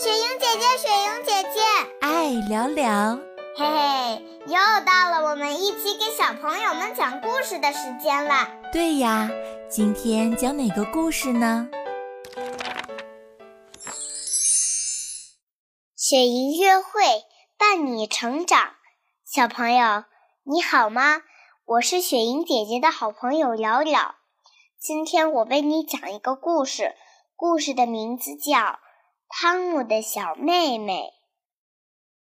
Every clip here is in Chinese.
雪莹姐姐，雪莹姐姐，爱聊聊，嘿嘿，又到了我们一起给小朋友们讲故事的时间了。对呀，今天讲哪个故事呢？雪莹约会伴你成长，小朋友你好吗？我是雪莹姐姐的好朋友聊聊。今天我为你讲一个故事，故事的名字叫《汤姆的小妹妹》，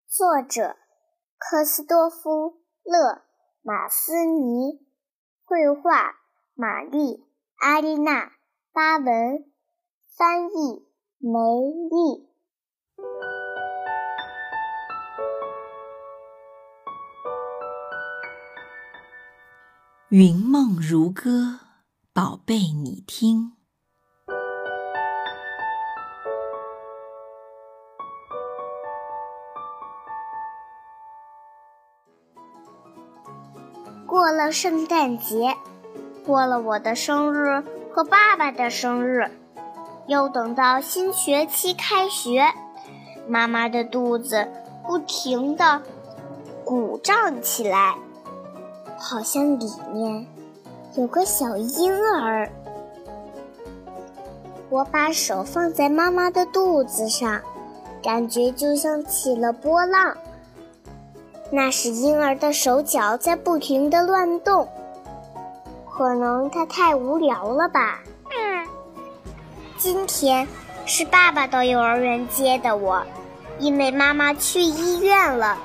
作者科斯多夫·勒马斯尼，绘画玛丽·阿丽娜·巴文，翻译梅丽。云梦如歌。宝贝，你听。了圣诞节，过了我的生日和爸爸的生日，又等到新学期开学，妈妈的肚子不停的鼓胀起来，好像里面。有个小婴儿，我把手放在妈妈的肚子上，感觉就像起了波浪。那是婴儿的手脚在不停的乱动，可能他太无聊了吧。今天是爸爸到幼儿园接的我，因为妈妈去医院了，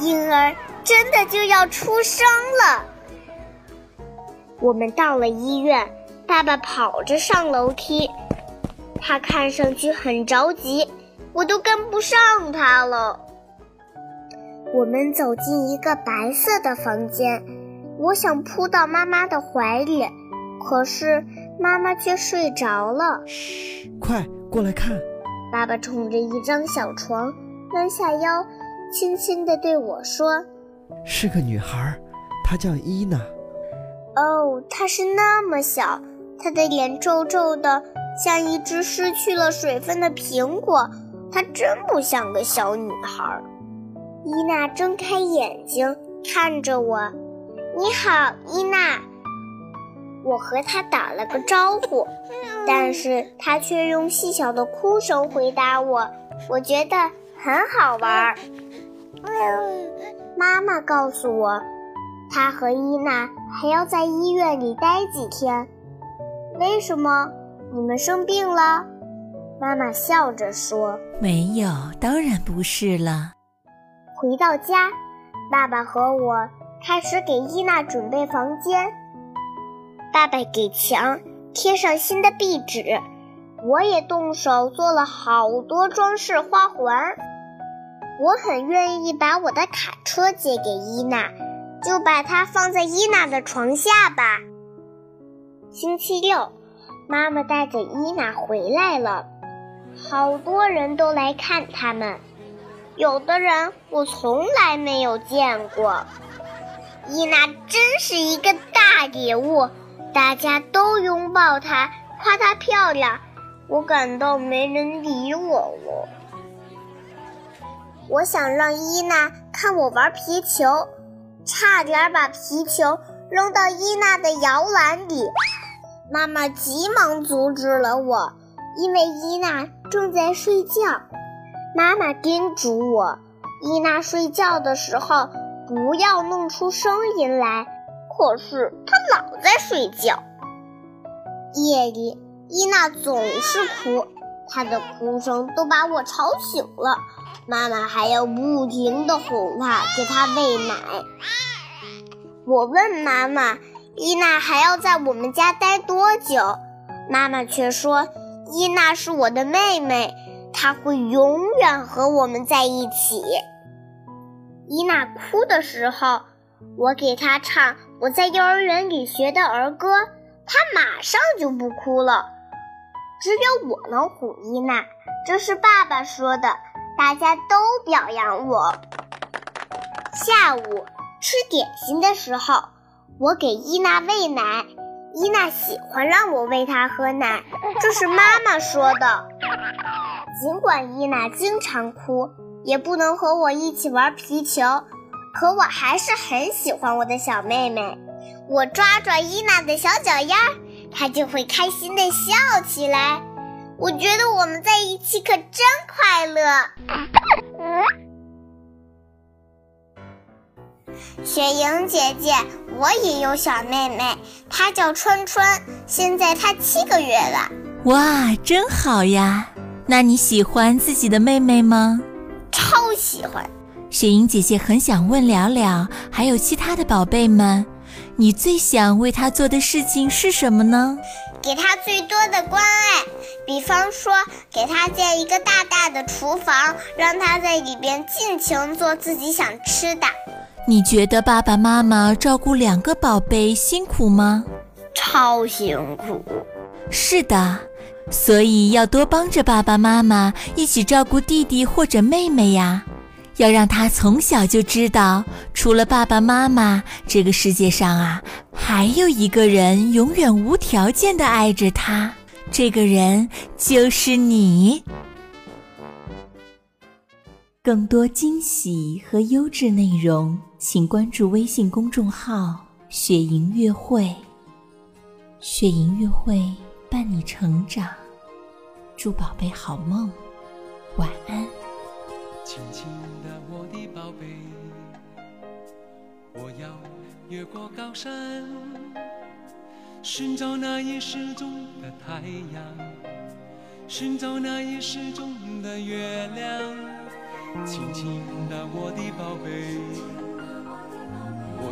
婴儿真的就要出生了。我们到了医院，爸爸跑着上楼梯，他看上去很着急，我都跟不上他了。我们走进一个白色的房间，我想扑到妈妈的怀里，可是妈妈却睡着了。嘘，快过来看！爸爸冲着一张小床，弯下腰，轻轻地对我说：“是个女孩，她叫伊娜。”哦，她是那么小，她的脸皱皱的，像一只失去了水分的苹果。她真不像个小女孩。伊娜睁开眼睛看着我：“你好，伊娜。”我和她打了个招呼，但是她却用细小的哭声回答我。我觉得很好玩。妈妈告诉我。她和伊娜还要在医院里待几天？为什么？你们生病了？妈妈笑着说：“没有，当然不是了。”回到家，爸爸和我开始给伊娜准备房间。爸爸给墙贴上新的壁纸，我也动手做了好多装饰花环。我很愿意把我的卡车借给伊娜。就把它放在伊娜的床下吧。星期六，妈妈带着伊娜回来了，好多人都来看他们，有的人我从来没有见过。伊娜真是一个大礼物，大家都拥抱她，夸她漂亮。我感到没人理我了。我想让伊娜看我玩皮球。差点把皮球扔到伊娜的摇篮里，妈妈急忙阻止了我，因为伊娜正在睡觉。妈妈叮嘱我，伊娜睡觉的时候不要弄出声音来。可是她老在睡觉。夜里，伊娜总是哭，她的哭声都把我吵醒了。妈妈还要不停地哄她，给她喂奶。我问妈妈：“伊娜还要在我们家待多久？”妈妈却说：“伊娜是我的妹妹，她会永远和我们在一起。”伊娜哭的时候，我给她唱我在幼儿园里学的儿歌，她马上就不哭了。只有我能哄伊娜，这是爸爸说的。大家都表扬我。下午吃点心的时候，我给伊娜喂奶。伊娜喜欢让我喂她喝奶，这是妈妈说的。尽管伊娜经常哭，也不能和我一起玩皮球，可我还是很喜欢我的小妹妹。我抓抓伊娜的小脚丫，她就会开心的笑起来。我觉得我们在一起可真快乐。雪莹姐姐，我也有小妹妹，她叫春春，现在她七个月了。哇，真好呀！那你喜欢自己的妹妹吗？超喜欢。雪莹姐姐很想问了了，还有其他的宝贝们，你最想为她做的事情是什么呢？给她最多的关爱，比方说给她建一个大大的厨房，让她在里边尽情做自己想吃的。你觉得爸爸妈妈照顾两个宝贝辛苦吗？超辛苦。是的，所以要多帮着爸爸妈妈一起照顾弟弟或者妹妹呀。要让他从小就知道，除了爸爸妈妈，这个世界上啊，还有一个人永远无条件的爱着他。这个人就是你。更多惊喜和优质内容，请关注微信公众号“雪莹乐会”。雪莹乐会伴你成长，祝宝贝好梦，晚安。轻轻的，我的宝贝，我要越过高山，寻找那已失踪的太阳，寻找那已失踪的月亮。轻轻的，我的宝贝，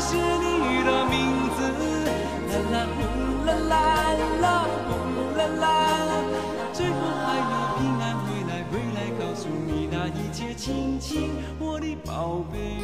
写你的名字。啦啦呼啦啦啦呼啦啦，最后还要平安回来，回来告诉你那。一切，亲亲，我的宝贝。